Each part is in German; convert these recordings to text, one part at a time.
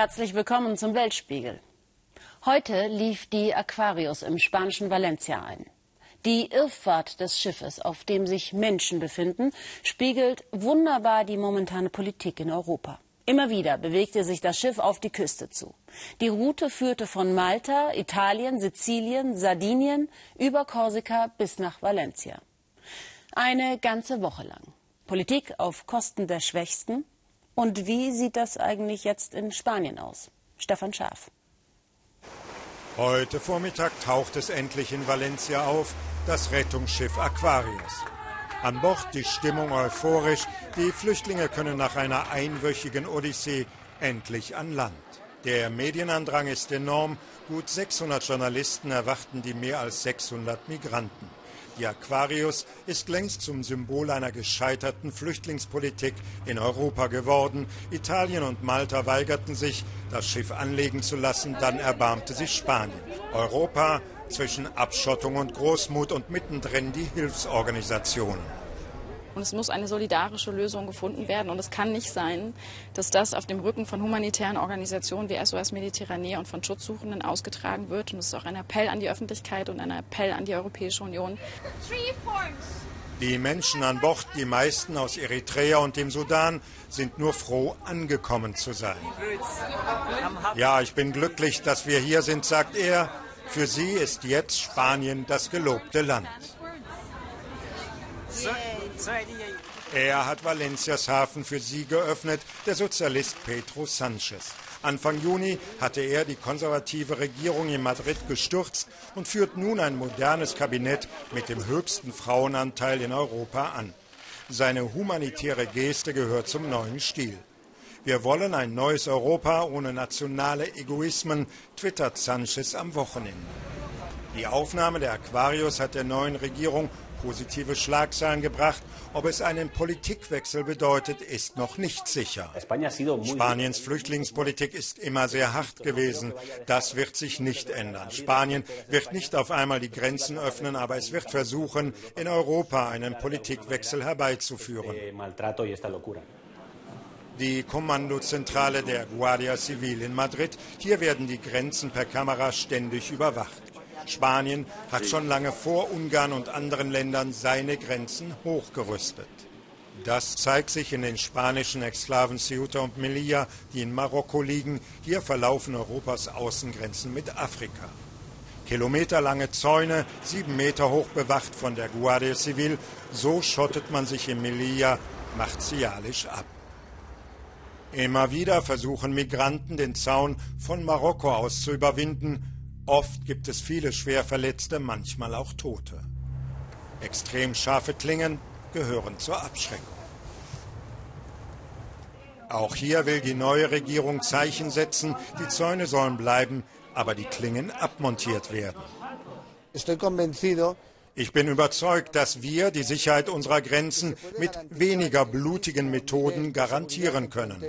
Herzlich willkommen zum Weltspiegel. Heute lief die Aquarius im spanischen Valencia ein. Die Irrfahrt des Schiffes, auf dem sich Menschen befinden, spiegelt wunderbar die momentane Politik in Europa. Immer wieder bewegte sich das Schiff auf die Küste zu. Die Route führte von Malta, Italien, Sizilien, Sardinien über Korsika bis nach Valencia. Eine ganze Woche lang. Politik auf Kosten der Schwächsten, und wie sieht das eigentlich jetzt in Spanien aus? Stefan Schaaf. Heute Vormittag taucht es endlich in Valencia auf, das Rettungsschiff Aquarius. An Bord die Stimmung euphorisch, die Flüchtlinge können nach einer einwöchigen Odyssee endlich an Land. Der Medienandrang ist enorm, gut 600 Journalisten erwarten die mehr als 600 Migranten. Die Aquarius ist längst zum Symbol einer gescheiterten Flüchtlingspolitik in Europa geworden. Italien und Malta weigerten sich, das Schiff anlegen zu lassen, dann erbarmte sich Spanien. Europa zwischen Abschottung und Großmut und mittendrin die Hilfsorganisationen. Und es muss eine solidarische Lösung gefunden werden. Und es kann nicht sein, dass das auf dem Rücken von humanitären Organisationen wie SOS Mediterranee und von Schutzsuchenden ausgetragen wird. Und es ist auch ein Appell an die Öffentlichkeit und ein Appell an die Europäische Union. Die Menschen an Bord, die meisten aus Eritrea und dem Sudan, sind nur froh, angekommen zu sein. Ja, ich bin glücklich, dass wir hier sind, sagt er. Für sie ist jetzt Spanien das gelobte Land. Er hat Valencias Hafen für sie geöffnet, der Sozialist Pedro Sanchez. Anfang Juni hatte er die konservative Regierung in Madrid gestürzt und führt nun ein modernes Kabinett mit dem höchsten Frauenanteil in Europa an. Seine humanitäre Geste gehört zum neuen Stil. Wir wollen ein neues Europa ohne nationale Egoismen, twittert Sanchez am Wochenende. Die Aufnahme der Aquarius hat der neuen Regierung positive Schlagzeilen gebracht. Ob es einen Politikwechsel bedeutet, ist noch nicht sicher. Spaniens Flüchtlingspolitik ist immer sehr hart gewesen. Das wird sich nicht ändern. Spanien wird nicht auf einmal die Grenzen öffnen, aber es wird versuchen, in Europa einen Politikwechsel herbeizuführen. Die Kommandozentrale der Guardia Civil in Madrid. Hier werden die Grenzen per Kamera ständig überwacht. Spanien hat schon lange vor Ungarn und anderen Ländern seine Grenzen hochgerüstet. Das zeigt sich in den spanischen Exklaven Ceuta und Melilla, die in Marokko liegen. Hier verlaufen Europas Außengrenzen mit Afrika. Kilometerlange Zäune, sieben Meter hoch bewacht von der Guardia Civil. So schottet man sich in Melilla martialisch ab. Immer wieder versuchen Migranten, den Zaun von Marokko aus zu überwinden. Oft gibt es viele Schwerverletzte, manchmal auch Tote. Extrem scharfe Klingen gehören zur Abschreckung. Auch hier will die neue Regierung Zeichen setzen. Die Zäune sollen bleiben, aber die Klingen abmontiert werden. Ich bin überzeugt, dass wir die Sicherheit unserer Grenzen mit weniger blutigen Methoden garantieren können.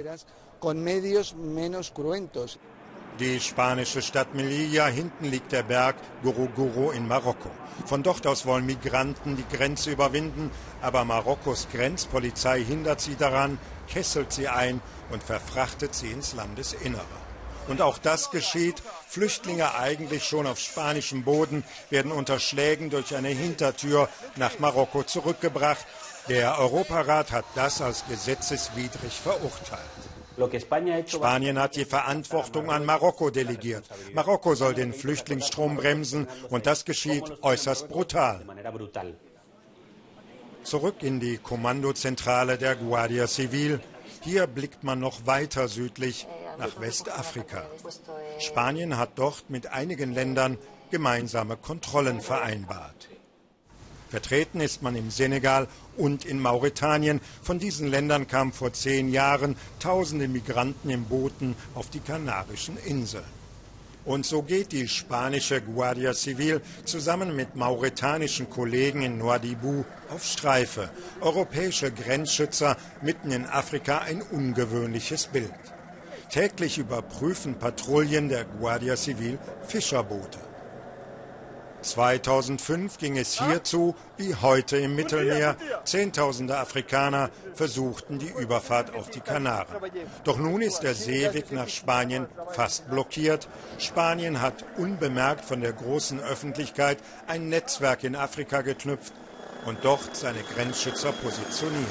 Die spanische Stadt Melilla, hinten liegt der Berg Gorogoro in Marokko. Von dort aus wollen Migranten die Grenze überwinden, aber Marokkos Grenzpolizei hindert sie daran, kesselt sie ein und verfrachtet sie ins Landesinnere. Und auch das geschieht. Flüchtlinge eigentlich schon auf spanischem Boden werden unter Schlägen durch eine Hintertür nach Marokko zurückgebracht. Der Europarat hat das als gesetzeswidrig verurteilt. Spanien hat die Verantwortung an Marokko delegiert. Marokko soll den Flüchtlingsstrom bremsen und das geschieht äußerst brutal. Zurück in die Kommandozentrale der Guardia Civil. Hier blickt man noch weiter südlich nach Westafrika. Spanien hat dort mit einigen Ländern gemeinsame Kontrollen vereinbart. Vertreten ist man im Senegal und in Mauretanien. Von diesen Ländern kamen vor zehn Jahren tausende Migranten in Booten auf die Kanarischen Inseln. Und so geht die spanische Guardia Civil zusammen mit mauretanischen Kollegen in Nouadhibou auf Streife. Europäische Grenzschützer mitten in Afrika ein ungewöhnliches Bild. Täglich überprüfen Patrouillen der Guardia Civil Fischerboote. 2005 ging es hierzu wie heute im Mittelmeer. Zehntausende Afrikaner versuchten die Überfahrt auf die Kanaren. Doch nun ist der Seeweg nach Spanien fast blockiert. Spanien hat unbemerkt von der großen Öffentlichkeit ein Netzwerk in Afrika geknüpft und dort seine Grenzschützer positioniert.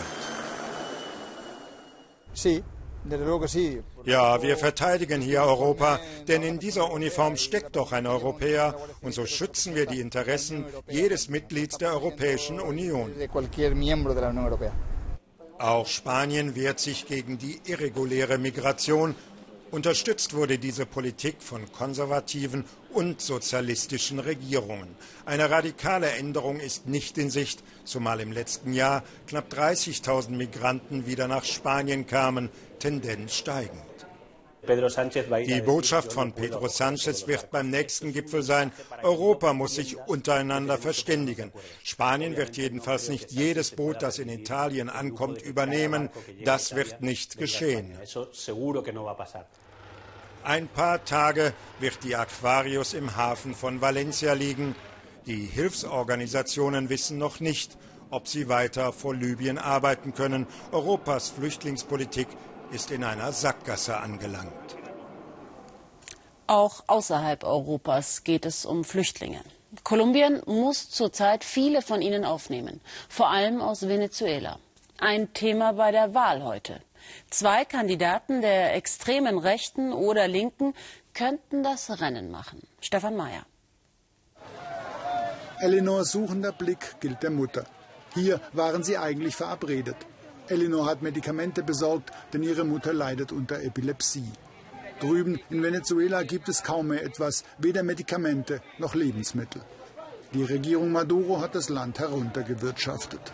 Ja, wir verteidigen hier Europa, denn in dieser Uniform steckt doch ein Europäer. Und so schützen wir die Interessen jedes Mitglieds der Europäischen Union. Auch Spanien wehrt sich gegen die irreguläre Migration. Unterstützt wurde diese Politik von konservativen und sozialistischen Regierungen. Eine radikale Änderung ist nicht in Sicht, zumal im letzten Jahr knapp 30.000 Migranten wieder nach Spanien kamen, Tendenz steigend. Die Botschaft von Pedro Sanchez wird beim nächsten Gipfel sein, Europa muss sich untereinander verständigen. Spanien wird jedenfalls nicht jedes Boot, das in Italien ankommt, übernehmen. Das wird nicht geschehen. Ein paar Tage wird die Aquarius im Hafen von Valencia liegen. Die Hilfsorganisationen wissen noch nicht, ob sie weiter vor Libyen arbeiten können. Europas Flüchtlingspolitik ist in einer Sackgasse angelangt. Auch außerhalb Europas geht es um Flüchtlinge. Kolumbien muss zurzeit viele von ihnen aufnehmen, vor allem aus Venezuela. Ein Thema bei der Wahl heute. Zwei Kandidaten der extremen Rechten oder Linken könnten das Rennen machen. Stefan Mayer. Elinors suchender Blick gilt der Mutter. Hier waren sie eigentlich verabredet. Elinor hat Medikamente besorgt, denn ihre Mutter leidet unter Epilepsie. Drüben in Venezuela gibt es kaum mehr etwas, weder Medikamente noch Lebensmittel. Die Regierung Maduro hat das Land heruntergewirtschaftet.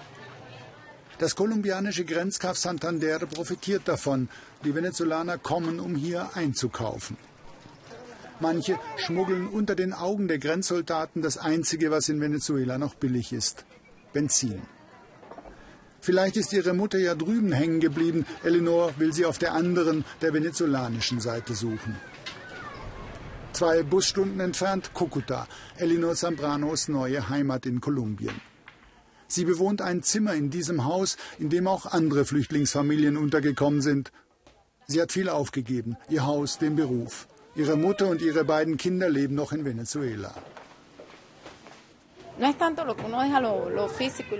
Das kolumbianische Grenzkaff Santander profitiert davon. Die Venezolaner kommen, um hier einzukaufen. Manche schmuggeln unter den Augen der Grenzsoldaten das Einzige, was in Venezuela noch billig ist. Benzin. Vielleicht ist ihre Mutter ja drüben hängen geblieben. Eleanor will sie auf der anderen, der venezolanischen Seite suchen. Zwei Busstunden entfernt Cúcuta, Elinor Zambranos neue Heimat in Kolumbien. Sie bewohnt ein Zimmer in diesem Haus, in dem auch andere Flüchtlingsfamilien untergekommen sind. Sie hat viel aufgegeben, ihr Haus, den Beruf. Ihre Mutter und ihre beiden Kinder leben noch in Venezuela.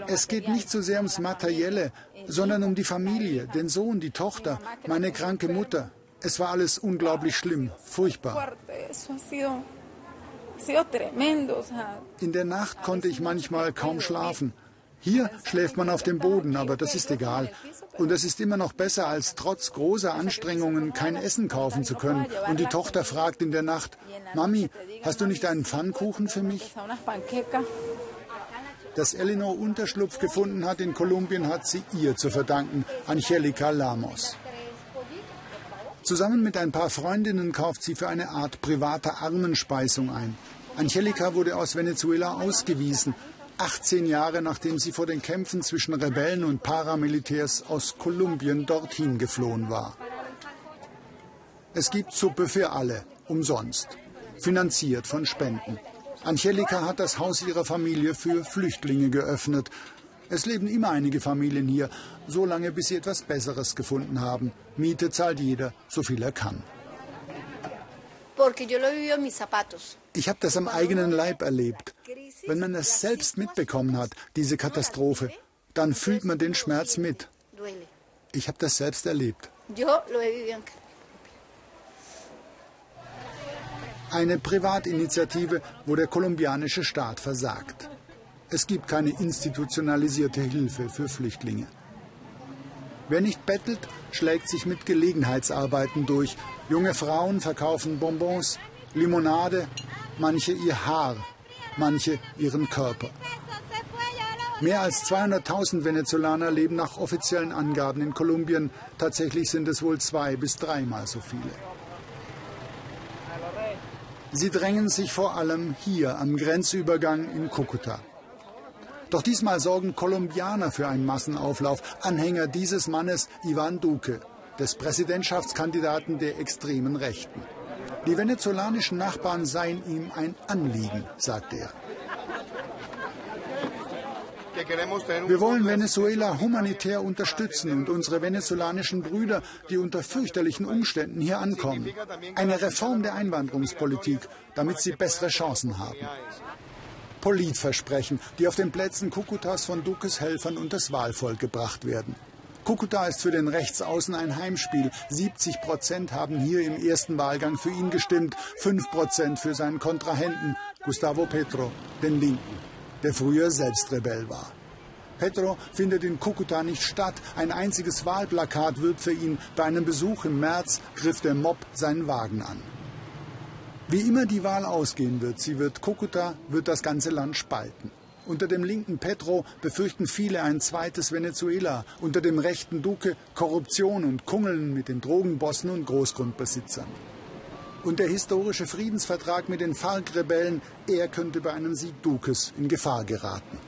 Es geht nicht so sehr ums Materielle, sondern um die Familie, den Sohn, die Tochter, meine kranke Mutter. Es war alles unglaublich schlimm, furchtbar. In der Nacht konnte ich manchmal kaum schlafen. Hier schläft man auf dem Boden, aber das ist egal. Und es ist immer noch besser, als trotz großer Anstrengungen kein Essen kaufen zu können. Und die Tochter fragt in der Nacht, Mami, hast du nicht einen Pfannkuchen für mich? Dass Elinor Unterschlupf gefunden hat in Kolumbien, hat sie ihr zu verdanken, Angelica Lamos. Zusammen mit ein paar Freundinnen kauft sie für eine Art privater Armenspeisung ein. Angelica wurde aus Venezuela ausgewiesen 18 Jahre nachdem sie vor den Kämpfen zwischen Rebellen und Paramilitärs aus Kolumbien dorthin geflohen war. Es gibt Suppe für alle, umsonst, finanziert von Spenden. Angelika hat das Haus ihrer Familie für Flüchtlinge geöffnet. Es leben immer einige Familien hier, so lange bis sie etwas Besseres gefunden haben. Miete zahlt jeder, so viel er kann. Ich habe das am eigenen Leib erlebt. Wenn man es selbst mitbekommen hat, diese Katastrophe, dann fühlt man den Schmerz mit. Ich habe das selbst erlebt. Eine Privatinitiative, wo der kolumbianische Staat versagt. Es gibt keine institutionalisierte Hilfe für Flüchtlinge. Wer nicht bettelt, schlägt sich mit Gelegenheitsarbeiten durch. Junge Frauen verkaufen Bonbons, Limonade, manche ihr Haar manche ihren Körper. Mehr als 200.000 Venezolaner leben nach offiziellen Angaben in Kolumbien. Tatsächlich sind es wohl zwei bis dreimal so viele. Sie drängen sich vor allem hier am Grenzübergang in Cúcuta. Doch diesmal sorgen Kolumbianer für einen Massenauflauf, Anhänger dieses Mannes Ivan Duque, des Präsidentschaftskandidaten der extremen Rechten. Die venezolanischen Nachbarn seien ihm ein Anliegen, sagt er. Wir wollen Venezuela humanitär unterstützen und unsere venezolanischen Brüder, die unter fürchterlichen Umständen hier ankommen. Eine Reform der Einwanderungspolitik, damit sie bessere Chancen haben. Politversprechen, die auf den Plätzen Kukutas von Dukes Helfern und das Wahlvolk gebracht werden. Kukuta ist für den Rechtsaußen ein Heimspiel. 70 Prozent haben hier im ersten Wahlgang für ihn gestimmt, 5 Prozent für seinen Kontrahenten, Gustavo Petro, den Linken, der früher selbst Rebell war. Petro findet in Kukuta nicht statt. Ein einziges Wahlplakat wird für ihn. Bei einem Besuch im März griff der Mob seinen Wagen an. Wie immer die Wahl ausgehen wird, sie wird Kukuta, wird das ganze Land spalten. Unter dem linken Petro befürchten viele ein zweites Venezuela, unter dem rechten Duque Korruption und Kungeln mit den Drogenbossen und Großgrundbesitzern. Und der historische Friedensvertrag mit den FARC-Rebellen, er könnte bei einem Sieg Dukes in Gefahr geraten.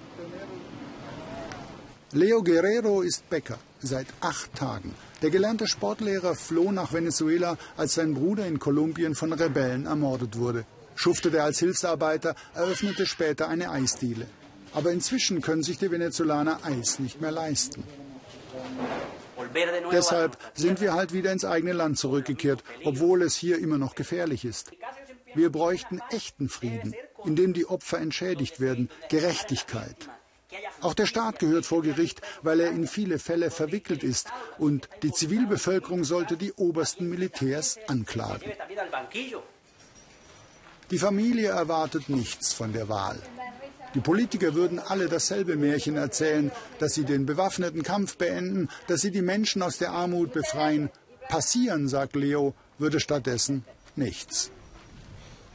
Leo Guerrero ist Bäcker seit acht Tagen. Der gelernte Sportlehrer floh nach Venezuela, als sein Bruder in Kolumbien von Rebellen ermordet wurde. Schuftete als Hilfsarbeiter, eröffnete später eine Eisdiele. Aber inzwischen können sich die Venezolaner Eis nicht mehr leisten. Deshalb sind wir halt wieder ins eigene Land zurückgekehrt, obwohl es hier immer noch gefährlich ist. Wir bräuchten echten Frieden, in dem die Opfer entschädigt werden, Gerechtigkeit. Auch der Staat gehört vor Gericht, weil er in viele Fälle verwickelt ist. Und die Zivilbevölkerung sollte die obersten Militärs anklagen. Die Familie erwartet nichts von der Wahl. Die Politiker würden alle dasselbe Märchen erzählen, dass sie den bewaffneten Kampf beenden, dass sie die Menschen aus der Armut befreien. Passieren, sagt Leo, würde stattdessen nichts.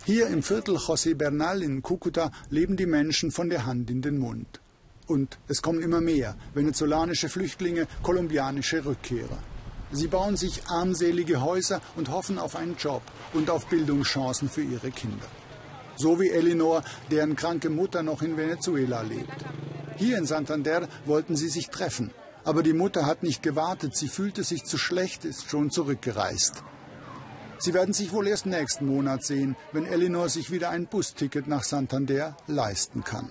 Hier im Viertel José Bernal in Cúcuta leben die Menschen von der Hand in den Mund. Und es kommen immer mehr venezolanische Flüchtlinge, kolumbianische Rückkehrer. Sie bauen sich armselige Häuser und hoffen auf einen Job und auf Bildungschancen für ihre Kinder. So wie Elinor, deren kranke Mutter noch in Venezuela lebt. Hier in Santander wollten sie sich treffen. Aber die Mutter hat nicht gewartet. Sie fühlte sich zu schlecht, ist schon zurückgereist. Sie werden sich wohl erst nächsten Monat sehen, wenn Elinor sich wieder ein Busticket nach Santander leisten kann.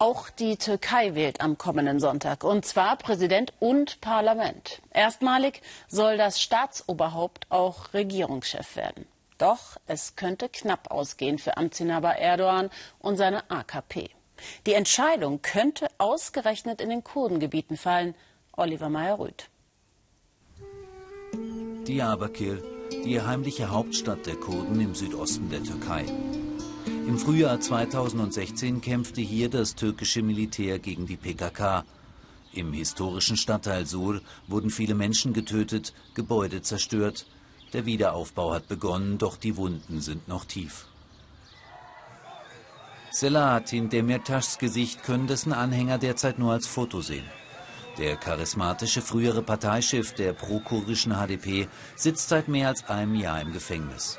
Auch die Türkei wählt am kommenden Sonntag, und zwar Präsident und Parlament. Erstmalig soll das Staatsoberhaupt auch Regierungschef werden. Doch es könnte knapp ausgehen für Amtsinhaber Erdogan und seine AKP. Die Entscheidung könnte ausgerechnet in den Kurdengebieten fallen. Oliver Meyer-Rüth. Diyarbakir, die heimliche Hauptstadt der Kurden im Südosten der Türkei. Im Frühjahr 2016 kämpfte hier das türkische Militär gegen die PKK. Im historischen Stadtteil Sur wurden viele Menschen getötet, Gebäude zerstört, der Wiederaufbau hat begonnen, doch die Wunden sind noch tief. Selahattin Demirtaschs Gesicht können dessen Anhänger derzeit nur als Foto sehen. Der charismatische frühere Parteichef der pro-kurdischen HDP sitzt seit mehr als einem Jahr im Gefängnis.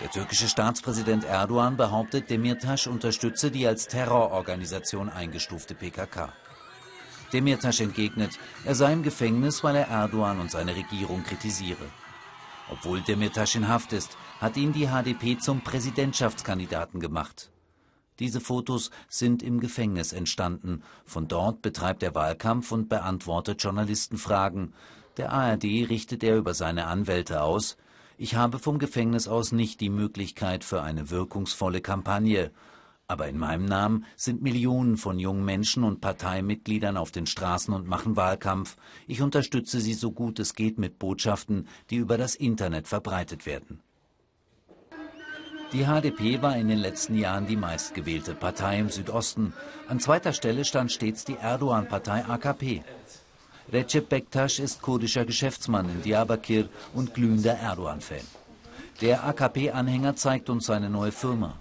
Der türkische Staatspräsident Erdogan behauptet, Demirtas unterstütze die als Terrororganisation eingestufte PKK. Demirtas entgegnet, er sei im Gefängnis, weil er Erdogan und seine Regierung kritisiere. Obwohl Demirtas in Haft ist, hat ihn die HDP zum Präsidentschaftskandidaten gemacht. Diese Fotos sind im Gefängnis entstanden. Von dort betreibt er Wahlkampf und beantwortet Journalistenfragen. Der ARD richtet er über seine Anwälte aus. Ich habe vom Gefängnis aus nicht die Möglichkeit für eine wirkungsvolle Kampagne. Aber in meinem Namen sind Millionen von jungen Menschen und Parteimitgliedern auf den Straßen und machen Wahlkampf. Ich unterstütze sie so gut es geht mit Botschaften, die über das Internet verbreitet werden. Die HDP war in den letzten Jahren die meistgewählte Partei im Südosten. An zweiter Stelle stand stets die Erdogan-Partei AKP. Recep Bektaş ist kurdischer Geschäftsmann in Diyarbakir und glühender Erdogan-Fan. Der AKP-Anhänger zeigt uns seine neue Firma.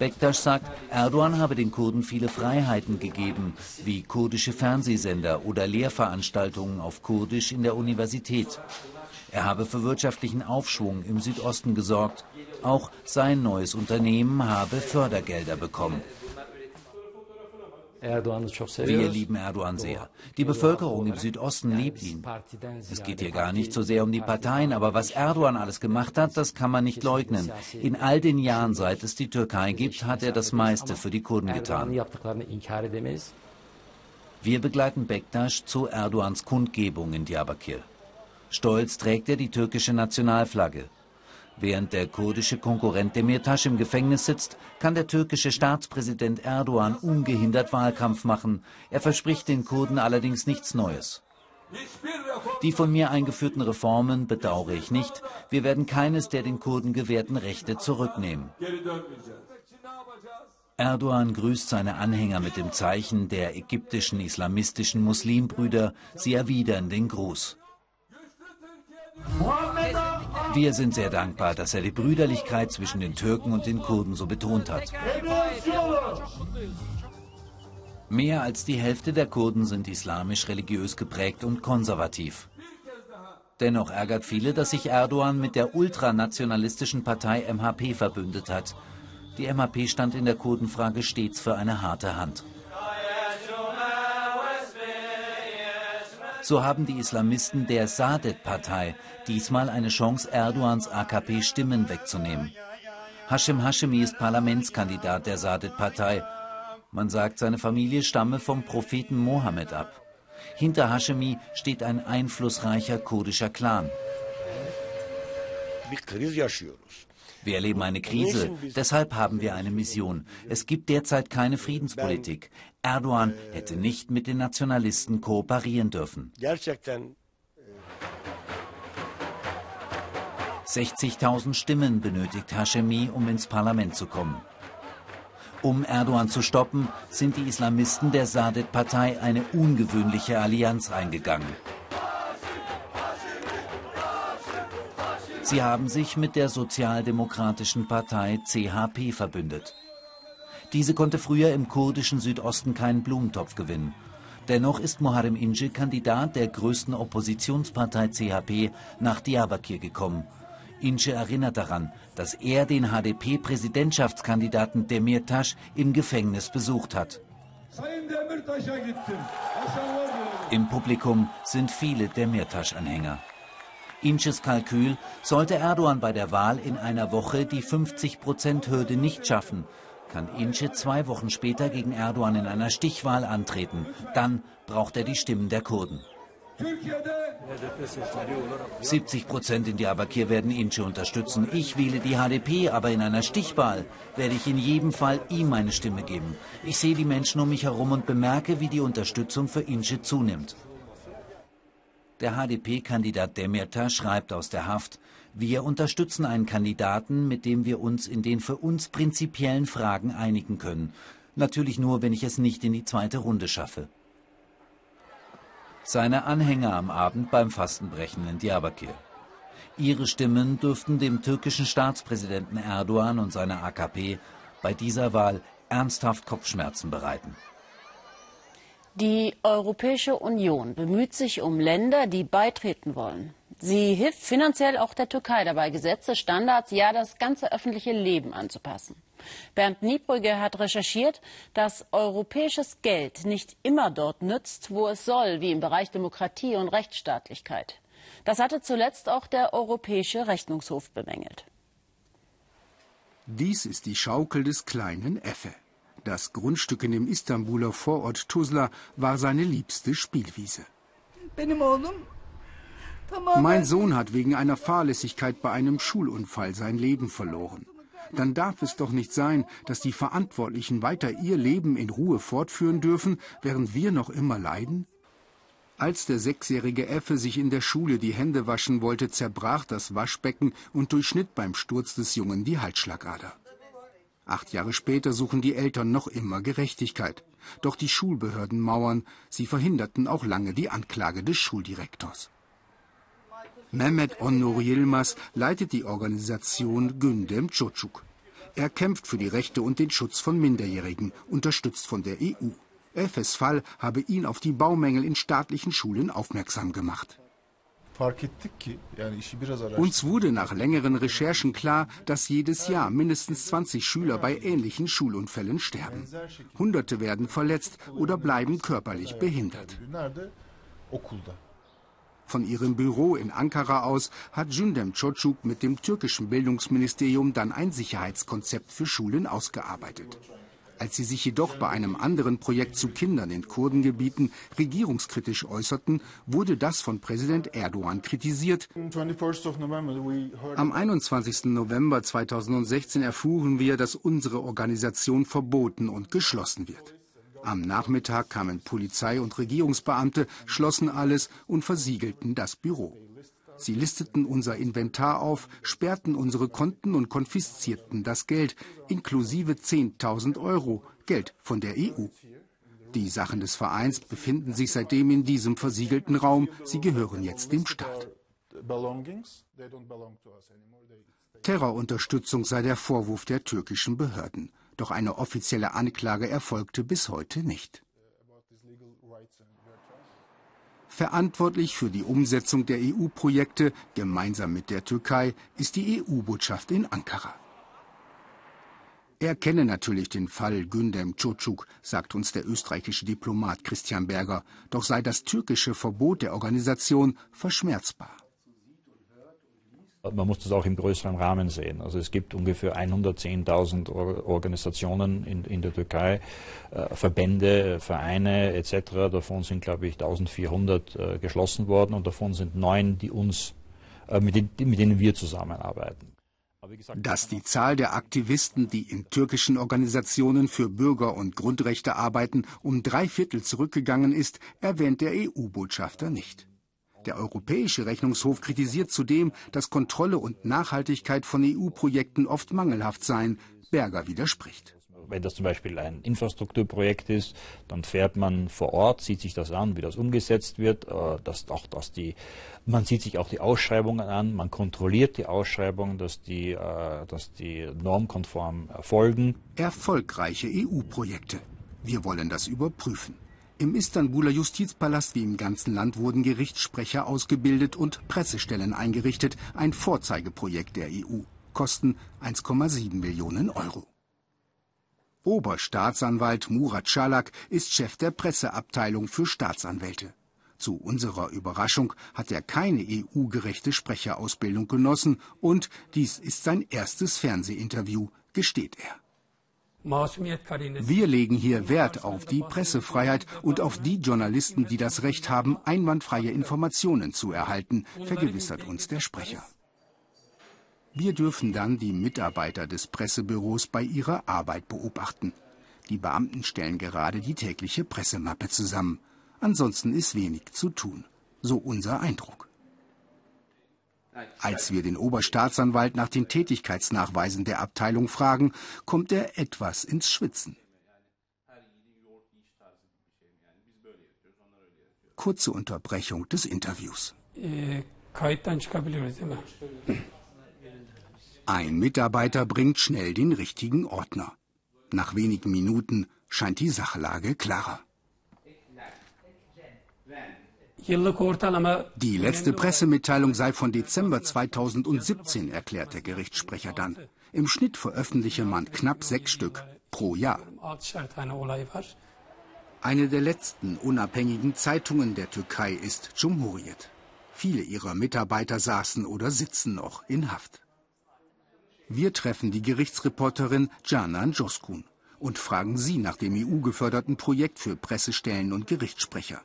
Bektaş sagt, Erdogan habe den Kurden viele Freiheiten gegeben, wie kurdische Fernsehsender oder Lehrveranstaltungen auf Kurdisch in der Universität. Er habe für wirtschaftlichen Aufschwung im Südosten gesorgt. Auch sein neues Unternehmen habe Fördergelder bekommen. Wir lieben Erdogan sehr. Die Bevölkerung im Südosten liebt ihn. Es geht hier gar nicht so sehr um die Parteien, aber was Erdogan alles gemacht hat, das kann man nicht leugnen. In all den Jahren, seit es die Türkei gibt, hat er das meiste für die Kurden getan. Wir begleiten Bektaş zu Erdogans Kundgebung in Diyarbakir. Stolz trägt er die türkische Nationalflagge. Während der kurdische Konkurrent Demirtas im Gefängnis sitzt, kann der türkische Staatspräsident Erdogan ungehindert Wahlkampf machen. Er verspricht den Kurden allerdings nichts Neues. Die von mir eingeführten Reformen bedauere ich nicht. Wir werden keines der den Kurden gewährten Rechte zurücknehmen. Erdogan grüßt seine Anhänger mit dem Zeichen der ägyptischen islamistischen Muslimbrüder. Sie erwidern den Gruß. Wir sind sehr dankbar, dass er die Brüderlichkeit zwischen den Türken und den Kurden so betont hat. Mehr als die Hälfte der Kurden sind islamisch religiös geprägt und konservativ. Dennoch ärgert viele, dass sich Erdogan mit der ultranationalistischen Partei MHP verbündet hat. Die MHP stand in der Kurdenfrage stets für eine harte Hand. So haben die Islamisten der Saadet-Partei diesmal eine Chance, Erdogans AKP Stimmen wegzunehmen. Hashim Hashemi ist Parlamentskandidat der Saadet-Partei. Man sagt, seine Familie stamme vom Propheten Mohammed ab. Hinter Hashemi steht ein einflussreicher kurdischer Clan. Wir erleben eine Krise, deshalb haben wir eine Mission. Es gibt derzeit keine Friedenspolitik. Erdogan hätte nicht mit den Nationalisten kooperieren dürfen. 60.000 Stimmen benötigt Hashemi, um ins Parlament zu kommen. Um Erdogan zu stoppen, sind die Islamisten der Saadet-Partei eine ungewöhnliche Allianz eingegangen. Sie haben sich mit der Sozialdemokratischen Partei CHP verbündet. Diese konnte früher im kurdischen Südosten keinen Blumentopf gewinnen. Dennoch ist Muharrem Ince Kandidat der größten Oppositionspartei CHP nach Diyarbakir gekommen. Ince erinnert daran, dass er den HDP-Präsidentschaftskandidaten Demirtas im Gefängnis besucht hat. Im Publikum sind viele Demirtas-Anhänger. Inches Kalkül sollte Erdogan bei der Wahl in einer Woche die 50-Prozent-Hürde nicht schaffen, kann Ince zwei Wochen später gegen Erdogan in einer Stichwahl antreten. Dann braucht er die Stimmen der Kurden. 70 Prozent in Diyarbakir werden Ince unterstützen. Ich wähle die HDP, aber in einer Stichwahl werde ich in jedem Fall ihm meine Stimme geben. Ich sehe die Menschen um mich herum und bemerke, wie die Unterstützung für Ince zunimmt. Der HDP-Kandidat Demirtas schreibt aus der Haft, wir unterstützen einen Kandidaten, mit dem wir uns in den für uns prinzipiellen Fragen einigen können. Natürlich nur, wenn ich es nicht in die zweite Runde schaffe. Seine Anhänger am Abend beim Fastenbrechen in Diyarbakir. Ihre Stimmen dürften dem türkischen Staatspräsidenten Erdogan und seiner AKP bei dieser Wahl ernsthaft Kopfschmerzen bereiten. Die Europäische Union bemüht sich um Länder, die beitreten wollen. Sie hilft finanziell auch der Türkei dabei, Gesetze, Standards, ja das ganze öffentliche Leben anzupassen. Bernd Niebrügge hat recherchiert, dass europäisches Geld nicht immer dort nützt, wo es soll, wie im Bereich Demokratie und Rechtsstaatlichkeit. Das hatte zuletzt auch der Europäische Rechnungshof bemängelt. Dies ist die Schaukel des kleinen Effe. Das Grundstück in dem Istanbuler Vorort Tuzla war seine liebste Spielwiese. Mein Sohn hat wegen einer Fahrlässigkeit bei einem Schulunfall sein Leben verloren. Dann darf es doch nicht sein, dass die Verantwortlichen weiter ihr Leben in Ruhe fortführen dürfen, während wir noch immer leiden? Als der sechsjährige Effe sich in der Schule die Hände waschen wollte, zerbrach das Waschbecken und durchschnitt beim Sturz des Jungen die Halsschlagader. Acht Jahre später suchen die Eltern noch immer Gerechtigkeit. Doch die Schulbehörden mauern, sie verhinderten auch lange die Anklage des Schuldirektors. Mehmet Onur Yilmaz leitet die Organisation Gündem Çocuk. Er kämpft für die Rechte und den Schutz von Minderjährigen, unterstützt von der EU. Efes Fall habe ihn auf die Baumängel in staatlichen Schulen aufmerksam gemacht. Uns wurde nach längeren Recherchen klar, dass jedes Jahr mindestens 20 Schüler bei ähnlichen Schulunfällen sterben. Hunderte werden verletzt oder bleiben körperlich behindert. Von ihrem Büro in Ankara aus hat Jündem Çocuk mit dem türkischen Bildungsministerium dann ein Sicherheitskonzept für Schulen ausgearbeitet. Als sie sich jedoch bei einem anderen Projekt zu Kindern in Kurdengebieten regierungskritisch äußerten, wurde das von Präsident Erdogan kritisiert. Am 21. November 2016 erfuhren wir, dass unsere Organisation verboten und geschlossen wird. Am Nachmittag kamen Polizei und Regierungsbeamte, schlossen alles und versiegelten das Büro. Sie listeten unser Inventar auf, sperrten unsere Konten und konfiszierten das Geld, inklusive 10.000 Euro, Geld von der EU. Die Sachen des Vereins befinden sich seitdem in diesem versiegelten Raum. Sie gehören jetzt dem Staat. Terrorunterstützung sei der Vorwurf der türkischen Behörden. Doch eine offizielle Anklage erfolgte bis heute nicht. Verantwortlich für die Umsetzung der EU-Projekte gemeinsam mit der Türkei ist die EU-Botschaft in Ankara. Er kenne natürlich den Fall Gündem Çocuk, sagt uns der österreichische Diplomat Christian Berger, doch sei das türkische Verbot der Organisation verschmerzbar. Man muss das auch im größeren Rahmen sehen. Also es gibt ungefähr 110.000 Organisationen in, in, der Türkei, äh, Verbände, Vereine etc. Davon sind, glaube ich, 1400 äh, geschlossen worden und davon sind neun, die uns, äh, mit, den, mit denen wir zusammenarbeiten. Dass die Zahl der Aktivisten, die in türkischen Organisationen für Bürger- und Grundrechte arbeiten, um drei Viertel zurückgegangen ist, erwähnt der EU-Botschafter nicht. Der Europäische Rechnungshof kritisiert zudem, dass Kontrolle und Nachhaltigkeit von EU-Projekten oft mangelhaft seien. Berger widerspricht. Wenn das zum Beispiel ein Infrastrukturprojekt ist, dann fährt man vor Ort, sieht sich das an, wie das umgesetzt wird. Äh, dass auch, dass die, man sieht sich auch die Ausschreibungen an, man kontrolliert die Ausschreibungen, dass die, äh, dass die normkonform erfolgen. Erfolgreiche EU-Projekte. Wir wollen das überprüfen. Im Istanbuler Justizpalast wie im ganzen Land wurden Gerichtssprecher ausgebildet und Pressestellen eingerichtet, ein Vorzeigeprojekt der EU. Kosten 1,7 Millionen Euro. Oberstaatsanwalt Murat Schalak ist Chef der Presseabteilung für Staatsanwälte. Zu unserer Überraschung hat er keine EU-gerechte Sprecherausbildung genossen und dies ist sein erstes Fernsehinterview, gesteht er. Wir legen hier Wert auf die Pressefreiheit und auf die Journalisten, die das Recht haben, einwandfreie Informationen zu erhalten, vergewissert uns der Sprecher. Wir dürfen dann die Mitarbeiter des Pressebüros bei ihrer Arbeit beobachten. Die Beamten stellen gerade die tägliche Pressemappe zusammen. Ansonsten ist wenig zu tun. So unser Eindruck. Als wir den Oberstaatsanwalt nach den Tätigkeitsnachweisen der Abteilung fragen, kommt er etwas ins Schwitzen. Kurze Unterbrechung des Interviews. Ein Mitarbeiter bringt schnell den richtigen Ordner. Nach wenigen Minuten scheint die Sachlage klarer. Die letzte Pressemitteilung sei von Dezember 2017, erklärt der Gerichtssprecher dann. Im Schnitt veröffentliche man knapp sechs Stück pro Jahr. Eine der letzten unabhängigen Zeitungen der Türkei ist Cumhuriyet. Viele ihrer Mitarbeiter saßen oder sitzen noch in Haft. Wir treffen die Gerichtsreporterin Canan Joskun und fragen sie nach dem EU-geförderten Projekt für Pressestellen und Gerichtssprecher.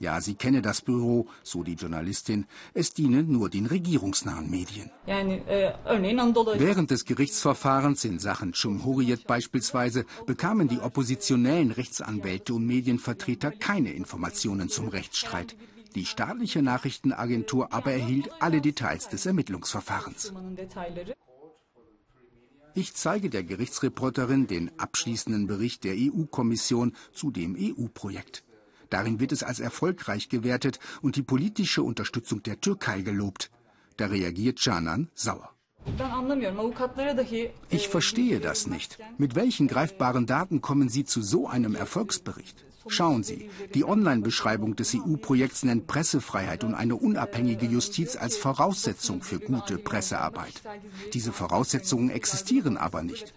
Ja, sie kenne das Büro, so die Journalistin. Es dienen nur den regierungsnahen Medien. Während des Gerichtsverfahrens in Sachen Cumhuriyet beispielsweise bekamen die oppositionellen Rechtsanwälte und Medienvertreter keine Informationen zum Rechtsstreit. Die staatliche Nachrichtenagentur aber erhielt alle Details des Ermittlungsverfahrens. Ich zeige der Gerichtsreporterin den abschließenden Bericht der EU-Kommission zu dem EU-Projekt. Darin wird es als erfolgreich gewertet und die politische Unterstützung der Türkei gelobt. Da reagiert Canan sauer. Ich verstehe das nicht. Mit welchen greifbaren Daten kommen Sie zu so einem Erfolgsbericht? Schauen Sie, die Online-Beschreibung des EU-Projekts nennt Pressefreiheit und eine unabhängige Justiz als Voraussetzung für gute Pressearbeit. Diese Voraussetzungen existieren aber nicht.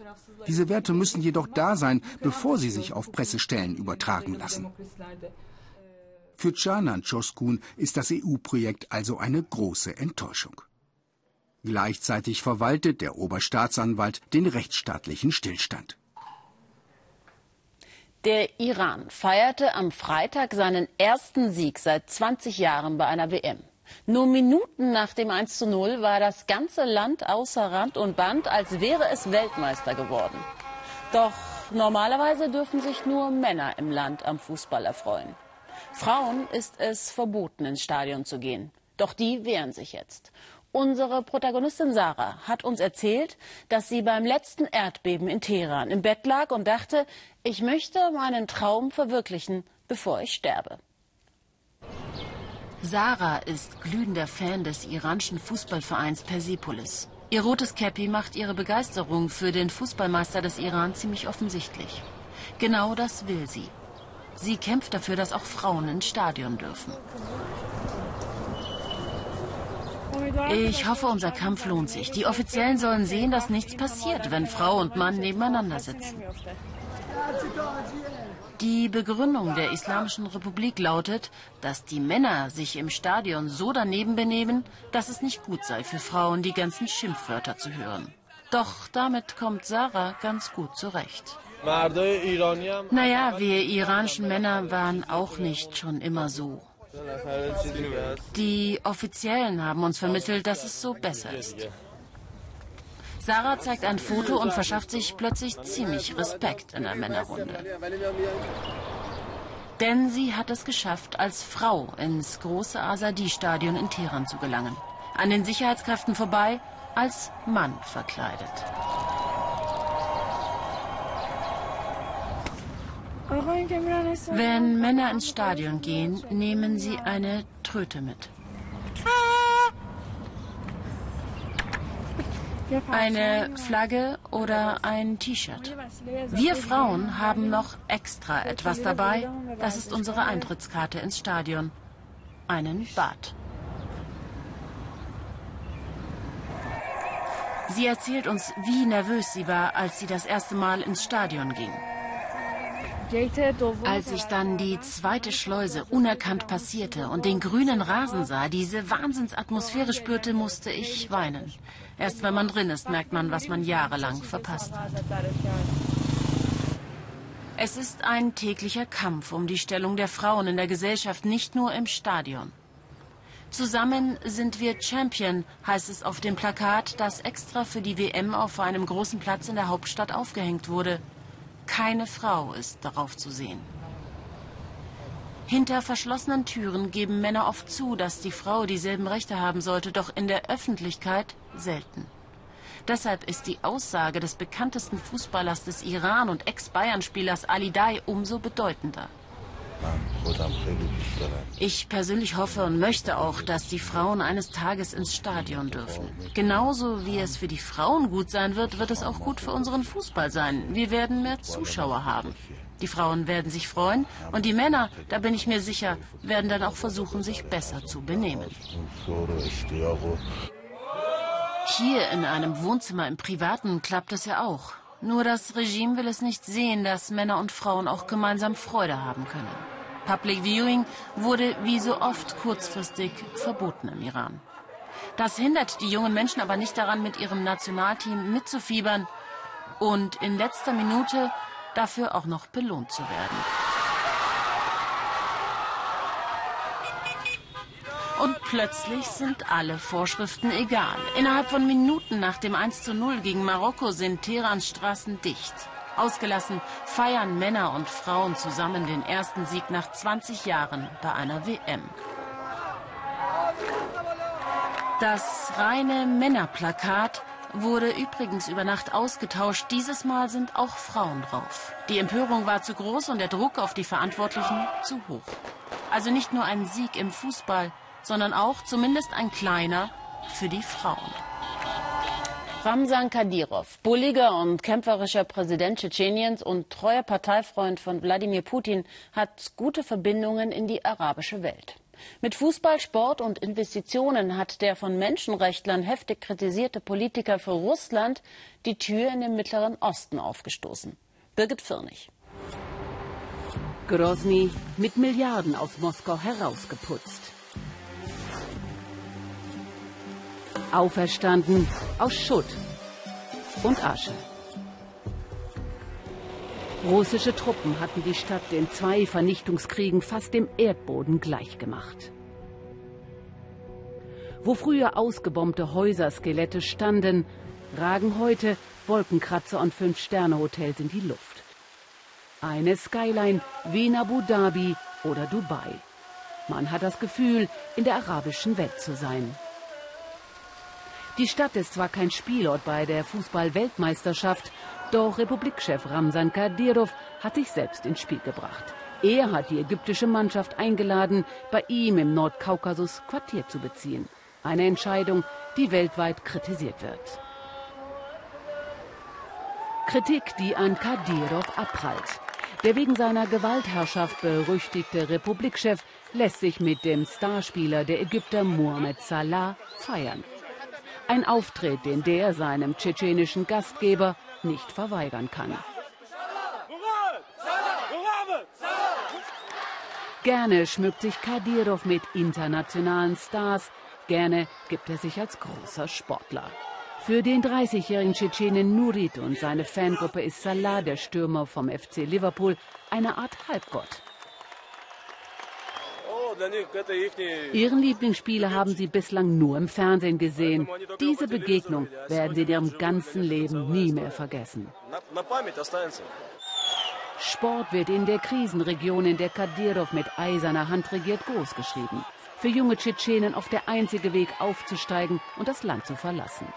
Diese Werte müssen jedoch da sein, bevor sie sich auf Pressestellen übertragen lassen. Für Canan Çoskun ist das EU-Projekt also eine große Enttäuschung. Gleichzeitig verwaltet der Oberstaatsanwalt den rechtsstaatlichen Stillstand. Der Iran feierte am Freitag seinen ersten Sieg seit 20 Jahren bei einer WM. Nur Minuten nach dem 1 zu 0 war das ganze Land außer Rand und Band, als wäre es Weltmeister geworden. Doch normalerweise dürfen sich nur Männer im Land am Fußball erfreuen. Frauen ist es verboten, ins Stadion zu gehen. Doch die wehren sich jetzt. Unsere Protagonistin Sarah hat uns erzählt, dass sie beim letzten Erdbeben in Teheran im Bett lag und dachte, ich möchte meinen Traum verwirklichen, bevor ich sterbe. Sarah ist glühender Fan des iranischen Fußballvereins Persepolis. Ihr rotes Käppi macht ihre Begeisterung für den Fußballmeister des Iran ziemlich offensichtlich. Genau das will sie. Sie kämpft dafür, dass auch Frauen ins Stadion dürfen. Ich hoffe, unser Kampf lohnt sich. Die Offiziellen sollen sehen, dass nichts passiert, wenn Frau und Mann nebeneinander sitzen. Die Begründung der Islamischen Republik lautet, dass die Männer sich im Stadion so daneben benehmen, dass es nicht gut sei für Frauen, die ganzen Schimpfwörter zu hören. Doch damit kommt Sarah ganz gut zurecht. Naja, wir iranischen Männer waren auch nicht schon immer so. Die Offiziellen haben uns vermittelt, dass es so besser ist. Sarah zeigt ein Foto und verschafft sich plötzlich ziemlich Respekt in der Männerrunde. Denn sie hat es geschafft, als Frau ins große Azadi-Stadion in Teheran zu gelangen. An den Sicherheitskräften vorbei, als Mann verkleidet. Wenn Männer ins Stadion gehen, nehmen sie eine Tröte mit. Eine Flagge oder ein T-Shirt. Wir Frauen haben noch extra etwas dabei. Das ist unsere Eintrittskarte ins Stadion. Einen Bart. Sie erzählt uns, wie nervös sie war, als sie das erste Mal ins Stadion ging. Als ich dann die zweite Schleuse unerkannt passierte und den grünen Rasen sah, diese Wahnsinnsatmosphäre spürte, musste ich weinen. Erst wenn man drin ist, merkt man, was man jahrelang verpasst hat. Es ist ein täglicher Kampf um die Stellung der Frauen in der Gesellschaft, nicht nur im Stadion. Zusammen sind wir Champion, heißt es auf dem Plakat, das extra für die WM auf einem großen Platz in der Hauptstadt aufgehängt wurde. Keine Frau ist darauf zu sehen. Hinter verschlossenen Türen geben Männer oft zu, dass die Frau dieselben Rechte haben sollte, doch in der Öffentlichkeit selten. Deshalb ist die Aussage des bekanntesten Fußballers des Iran und Ex-Bayern-Spielers Ali Dai umso bedeutender. Ich persönlich hoffe und möchte auch, dass die Frauen eines Tages ins Stadion dürfen. Genauso wie es für die Frauen gut sein wird, wird es auch gut für unseren Fußball sein. Wir werden mehr Zuschauer haben. Die Frauen werden sich freuen und die Männer, da bin ich mir sicher, werden dann auch versuchen, sich besser zu benehmen. Hier in einem Wohnzimmer im Privaten klappt es ja auch. Nur das Regime will es nicht sehen, dass Männer und Frauen auch gemeinsam Freude haben können. Public Viewing wurde wie so oft kurzfristig verboten im Iran. Das hindert die jungen Menschen aber nicht daran, mit ihrem Nationalteam mitzufiebern und in letzter Minute dafür auch noch belohnt zu werden. Und plötzlich sind alle Vorschriften egal. Innerhalb von Minuten nach dem 1 zu 0 gegen Marokko sind Teherans Straßen dicht. Ausgelassen feiern Männer und Frauen zusammen den ersten Sieg nach 20 Jahren bei einer WM. Das reine Männerplakat wurde übrigens über Nacht ausgetauscht. Dieses Mal sind auch Frauen drauf. Die Empörung war zu groß und der Druck auf die Verantwortlichen zu hoch. Also nicht nur ein Sieg im Fußball, sondern auch zumindest ein kleiner für die Frauen. Ramsan Kadyrov, bulliger und kämpferischer Präsident Tschetscheniens und treuer Parteifreund von Wladimir Putin, hat gute Verbindungen in die arabische Welt. Mit Fußball, Sport und Investitionen hat der von Menschenrechtlern heftig kritisierte Politiker für Russland die Tür in den Mittleren Osten aufgestoßen. Birgit Firnig. Grozny mit Milliarden aus Moskau herausgeputzt. Auferstanden aus Schutt und Asche. Russische Truppen hatten die Stadt in zwei Vernichtungskriegen fast dem Erdboden gleichgemacht. Wo früher ausgebombte Häuserskelette standen, ragen heute Wolkenkratzer und Fünf-Sterne-Hotels in die Luft. Eine Skyline wie in Abu Dhabi oder Dubai. Man hat das Gefühl, in der arabischen Welt zu sein. Die Stadt ist zwar kein Spielort bei der Fußball-Weltmeisterschaft, doch Republikchef Ramsan Kadyrov hat sich selbst ins Spiel gebracht. Er hat die ägyptische Mannschaft eingeladen, bei ihm im Nordkaukasus Quartier zu beziehen. Eine Entscheidung, die weltweit kritisiert wird. Kritik, die an Kadyrov abprallt. Der wegen seiner Gewaltherrschaft berüchtigte Republikchef lässt sich mit dem Starspieler der Ägypter Mohamed Salah feiern. Ein Auftritt, den der seinem tschetschenischen Gastgeber nicht verweigern kann. Gerne schmückt sich Kadyrov mit internationalen Stars, gerne gibt er sich als großer Sportler. Für den 30-jährigen Tschetschenen Nurit und seine Fangruppe ist Salah, der Stürmer vom FC Liverpool, eine Art Halbgott. Ihren Lieblingsspieler haben sie bislang nur im Fernsehen gesehen. Diese Begegnung werden sie in ihrem ganzen Leben nie mehr vergessen. Sport wird in der Krisenregion, in der Kadyrov mit eiserner Hand regiert, großgeschrieben. Für junge Tschetschenen oft der einzige Weg aufzusteigen und das Land zu verlassen.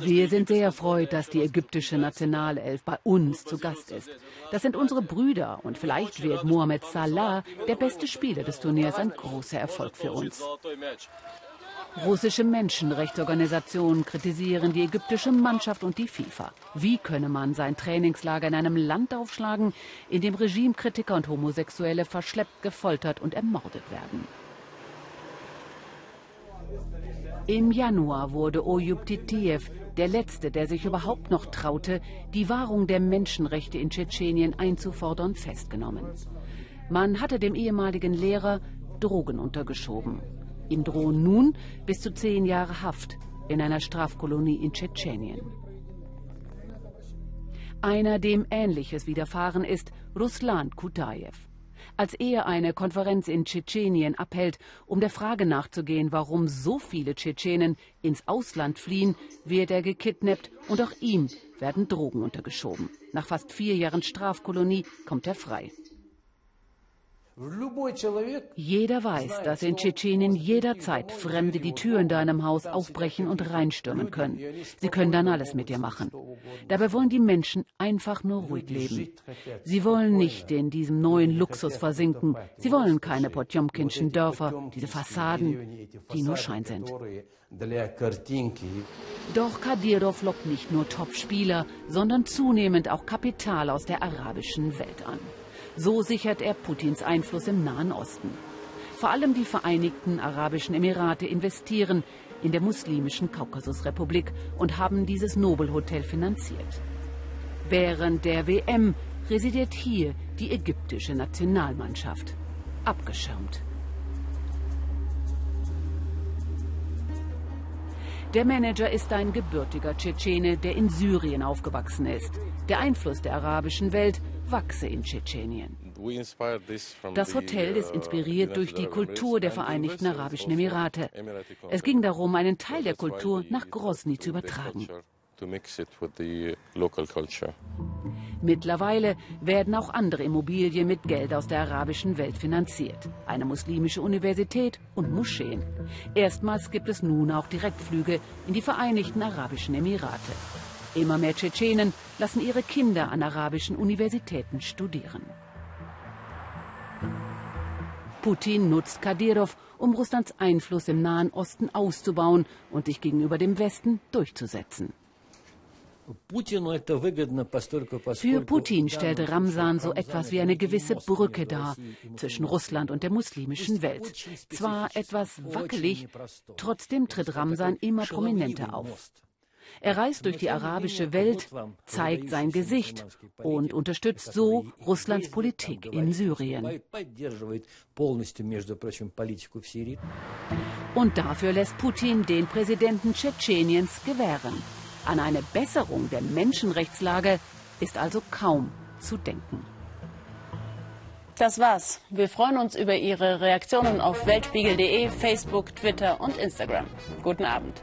Wir sind sehr erfreut, dass die ägyptische Nationalelf bei uns zu Gast ist. Das sind unsere Brüder und vielleicht wird Mohamed Salah, der beste Spieler des Turniers, ein großer Erfolg für uns. Russische Menschenrechtsorganisationen kritisieren die ägyptische Mannschaft und die FIFA. Wie könne man sein Trainingslager in einem Land aufschlagen, in dem Regimekritiker und Homosexuelle verschleppt, gefoltert und ermordet werden? Im Januar wurde Oyub Titiev der Letzte, der sich überhaupt noch traute, die Wahrung der Menschenrechte in Tschetschenien einzufordern, festgenommen. Man hatte dem ehemaligen Lehrer Drogen untergeschoben. Ihm drohen nun bis zu zehn Jahre Haft in einer Strafkolonie in Tschetschenien. Einer, dem Ähnliches widerfahren ist, Ruslan Kutajew als er eine Konferenz in Tschetschenien abhält, um der Frage nachzugehen, warum so viele Tschetschenen ins Ausland fliehen, wird er gekidnappt und auch ihm werden Drogen untergeschoben. Nach fast vier Jahren Strafkolonie kommt er frei. Jeder weiß, dass in Tschetschenien jederzeit Fremde die Tür in deinem Haus aufbrechen und reinstürmen können. Sie können dann alles mit dir machen. Dabei wollen die Menschen einfach nur ruhig leben. Sie wollen nicht in diesem neuen Luxus versinken. Sie wollen keine Potjomkinschen Dörfer, diese Fassaden, die nur Schein sind. Doch Kadyrov lockt nicht nur Top-Spieler, sondern zunehmend auch Kapital aus der arabischen Welt an. So sichert er Putins Einfluss im Nahen Osten. Vor allem die Vereinigten Arabischen Emirate investieren in der muslimischen Kaukasusrepublik und haben dieses Nobelhotel finanziert. Während der WM residiert hier die ägyptische Nationalmannschaft, abgeschirmt. Der Manager ist ein gebürtiger Tschetschene, der in Syrien aufgewachsen ist. Der Einfluss der arabischen Welt wachse in Tschetschenien. Das Hotel ist uh, inspiriert durch die Kultur der Vereinigten Arabischen Emirate. Es ging darum, einen Teil der Kultur nach Grozny zu übertragen. Mittlerweile werden auch andere Immobilien mit Geld aus der arabischen Welt finanziert. Eine muslimische Universität und Moscheen. Erstmals gibt es nun auch Direktflüge in die Vereinigten Arabischen Emirate. Immer mehr Tschetschenen lassen ihre Kinder an arabischen Universitäten studieren. Putin nutzt Kadyrov, um Russlands Einfluss im Nahen Osten auszubauen und sich gegenüber dem Westen durchzusetzen. Für Putin stellte Ramsan so etwas wie eine gewisse Brücke dar zwischen Russland und der muslimischen Welt. Zwar etwas wackelig, trotzdem tritt Ramsan immer prominenter auf. Er reist durch die arabische Welt, zeigt sein Gesicht und unterstützt so Russlands Politik in Syrien. Und dafür lässt Putin den Präsidenten Tschetscheniens gewähren. An eine Besserung der Menschenrechtslage ist also kaum zu denken. Das war's. Wir freuen uns über Ihre Reaktionen auf weltspiegel.de, Facebook, Twitter und Instagram. Guten Abend.